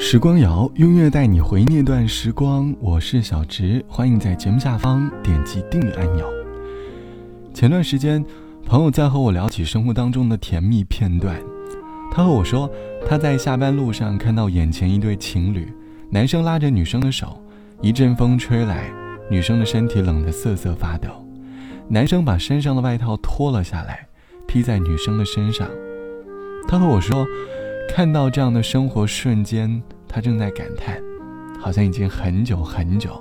时光谣，音乐带你回那段时光。我是小直，欢迎在节目下方点击订阅按钮。前段时间，朋友在和我聊起生活当中的甜蜜片段。他和我说，他在下班路上看到眼前一对情侣，男生拉着女生的手，一阵风吹来，女生的身体冷得瑟瑟发抖。男生把身上的外套脱了下来，披在女生的身上。他和我说，看到这样的生活瞬间。他正在感叹，好像已经很久很久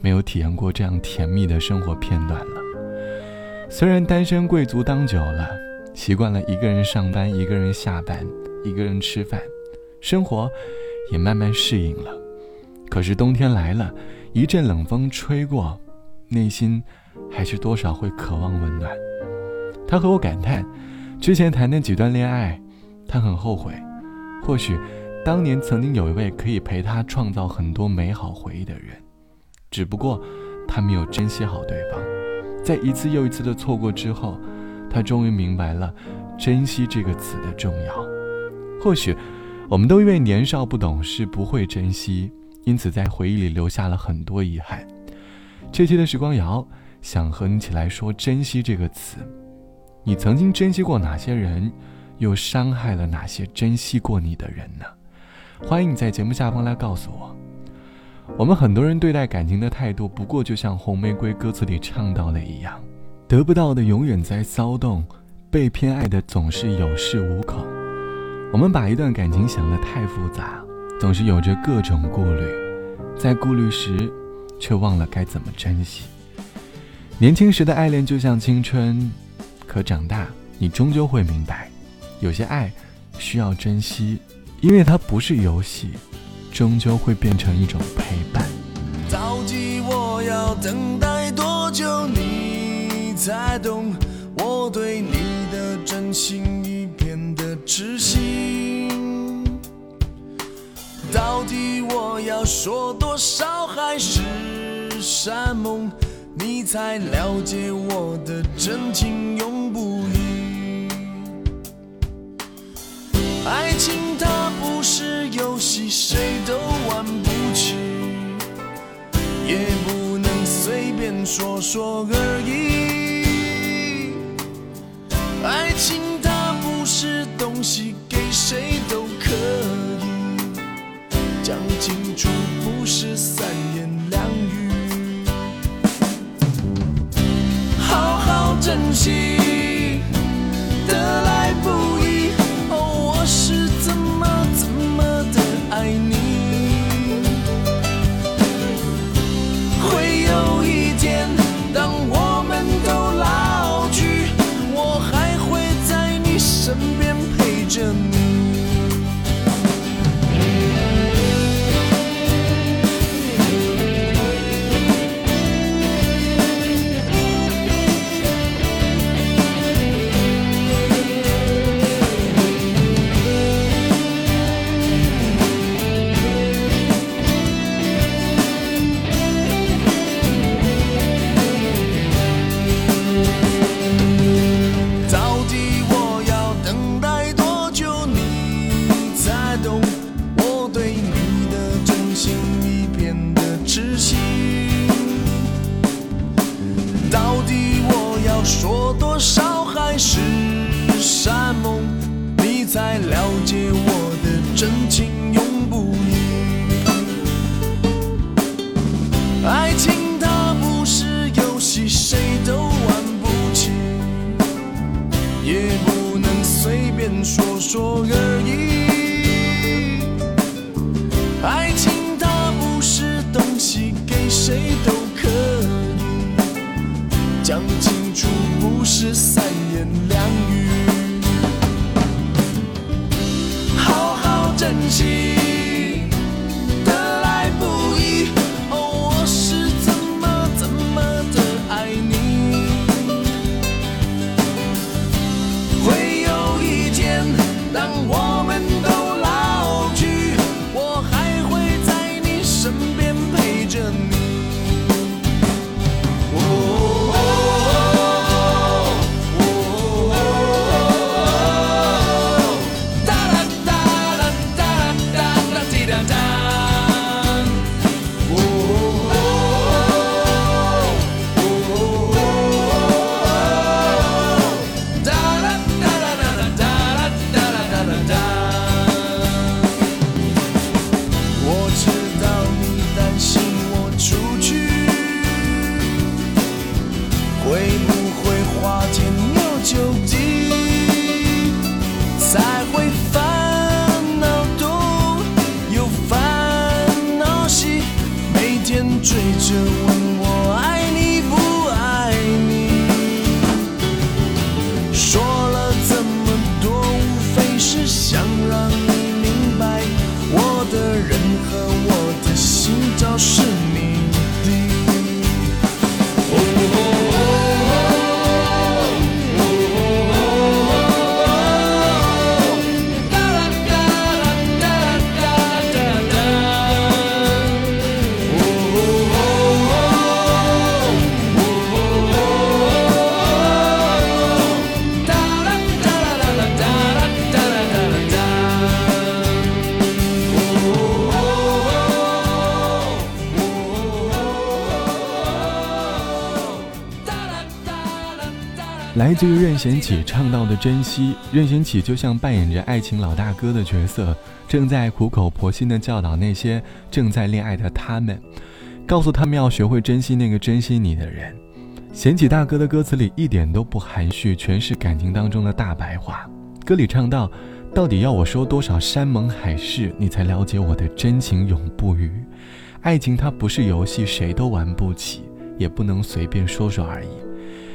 没有体验过这样甜蜜的生活片段了。虽然单身贵族当久了，习惯了一个人上班、一个人下班、一个人吃饭，生活也慢慢适应了。可是冬天来了，一阵冷风吹过，内心还是多少会渴望温暖。他和我感叹，之前谈的几段恋爱，他很后悔，或许。当年曾经有一位可以陪他创造很多美好回忆的人，只不过他没有珍惜好对方。在一次又一次的错过之后，他终于明白了“珍惜”这个词的重要。或许我们都因为年少不懂事，不会珍惜，因此在回忆里留下了很多遗憾。这期的时光谣想和你一起来说“珍惜”这个词。你曾经珍惜过哪些人，又伤害了哪些珍惜过你的人呢？欢迎你在节目下方来告诉我。我们很多人对待感情的态度，不过就像红玫瑰歌词里唱到的一样，得不到的永远在骚动，被偏爱的总是有恃无恐。我们把一段感情想得太复杂，总是有着各种顾虑，在顾虑时，却忘了该怎么珍惜。年轻时的爱恋就像青春，可长大，你终究会明白，有些爱需要珍惜。因为它不是游戏，终究会变成一种陪伴。到底我要等待多久，你才懂我对你的真心已变得痴心？到底我要说多少海誓山盟，你才了解我的真情永不移？爱情它。不是游戏，谁都玩不起，也不能随便说说而已。爱情它不是东西，给谁都可以。讲清楚，说着来自于任贤齐唱到的珍惜，任贤齐就像扮演着爱情老大哥的角色，正在苦口婆心的教导那些正在恋爱的他们，告诉他们要学会珍惜那个珍惜你的人。贤齐大哥的歌词里一点都不含蓄，全是感情当中的大白话。歌里唱到：“到底要我说多少山盟海誓，你才了解我的真情永不渝？爱情它不是游戏，谁都玩不起，也不能随便说说而已。”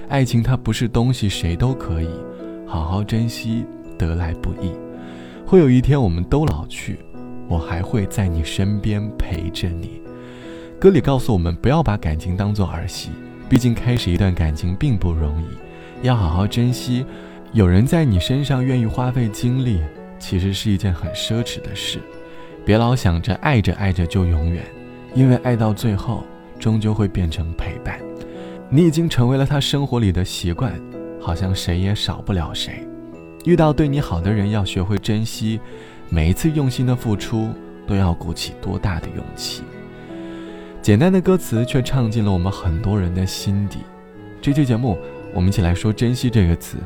爱情它不是东西，谁都可以好好珍惜，得来不易。会有一天我们都老去，我还会在你身边陪着你。歌里告诉我们，不要把感情当作儿戏，毕竟开始一段感情并不容易，要好好珍惜。有人在你身上愿意花费精力，其实是一件很奢侈的事。别老想着爱着爱着就永远，因为爱到最后，终究会变成陪伴。你已经成为了他生活里的习惯，好像谁也少不了谁。遇到对你好的人，要学会珍惜，每一次用心的付出，都要鼓起多大的勇气。简单的歌词却唱进了我们很多人的心底。这期节目，我们一起来说“珍惜”这个词。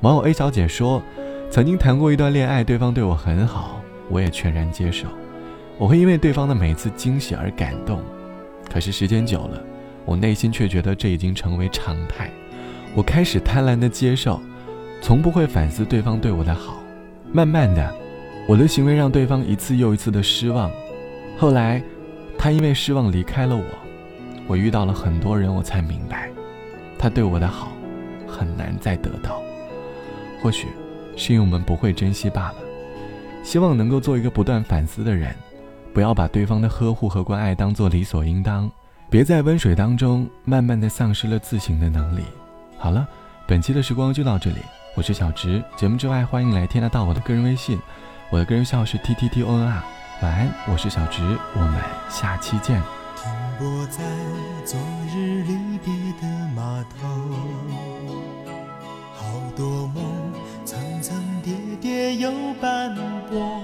网友 A 小姐说：“曾经谈过一段恋爱，对方对我很好，我也全然接受。我会因为对方的每次惊喜而感动，可是时间久了。”我内心却觉得这已经成为常态，我开始贪婪的接受，从不会反思对方对我的好。慢慢的，我的行为让对方一次又一次的失望。后来，他因为失望离开了我。我遇到了很多人，我才明白，他对我的好很难再得到。或许，是因为我们不会珍惜罢了。希望能够做一个不断反思的人，不要把对方的呵护和关爱当做理所应当。别在温水当中慢慢的丧失了自省的能力。好了，本期的时光就到这里，我是小直。节目之外，欢迎来添加到我的个人微信，我的个人号是 t t t o n r。晚安，我是小直，我们下期见。停泊在昨日离别的码头，好多梦层层叠叠又斑驳，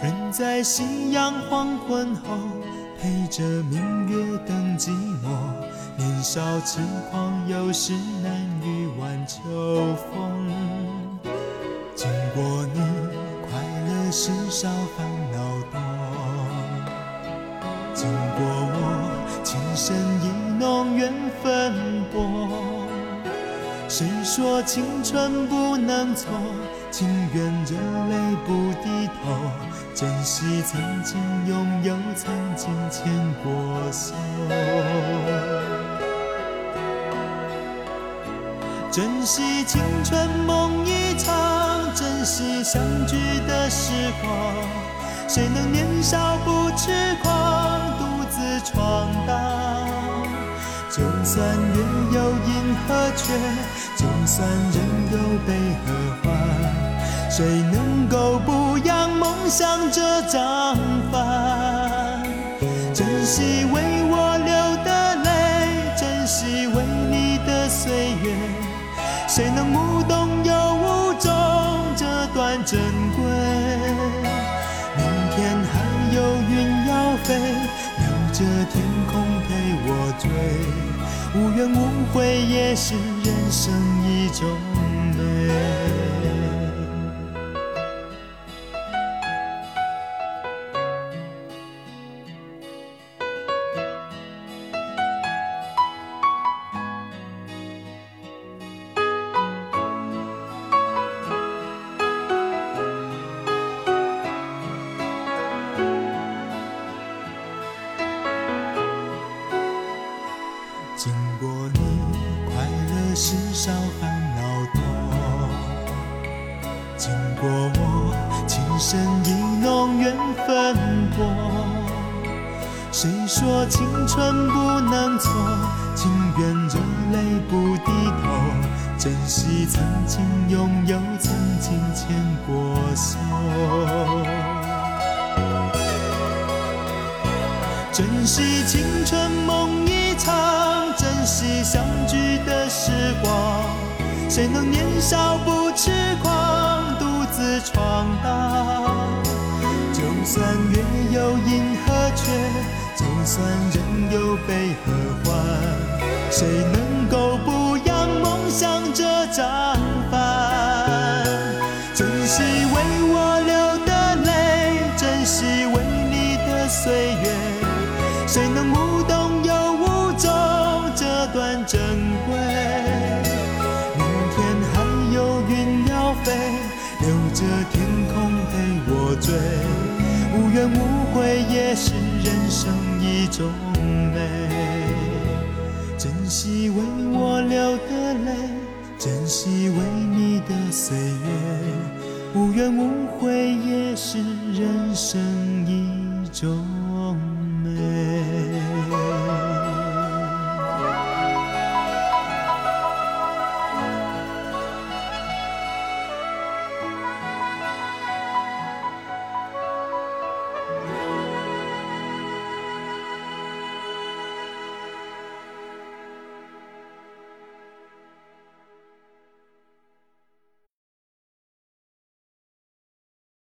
人在夕阳黄昏后。陪着明月等寂寞，年少轻狂，有时难御晚秋风。经过你，快乐时少，烦恼多。经过我，情深意浓，缘分薄。谁说青春不能错？情愿热泪不低头，珍惜曾经拥有，曾经牵过手。珍惜青春梦一场，珍惜相聚的时光。谁能年少不痴狂，独自闯荡？就算月有阴和缺，就算人有悲和欢。谁能够不扬梦想这张帆？珍惜为我流的泪，珍惜为你的岁月。谁能无动又无衷这段珍贵？明天还有云要飞，留着天空陪我追。无怨无悔也是人生一种美。经过你，快乐时少烦恼多。经过我情深意浓缘分薄，谁说青春不能错？情愿热泪不低头。珍惜曾经拥有，曾经牵过手。珍惜青春梦，珍惜相聚的时光。谁能年少不痴狂，独自闯荡？就算月有阴和缺，就算人有悲和欢，谁能够不扬梦想这张留着天空陪我追。无怨无悔也是人生一种美。珍惜为我流的泪，珍惜为你的岁月。无怨无悔也是人生一种。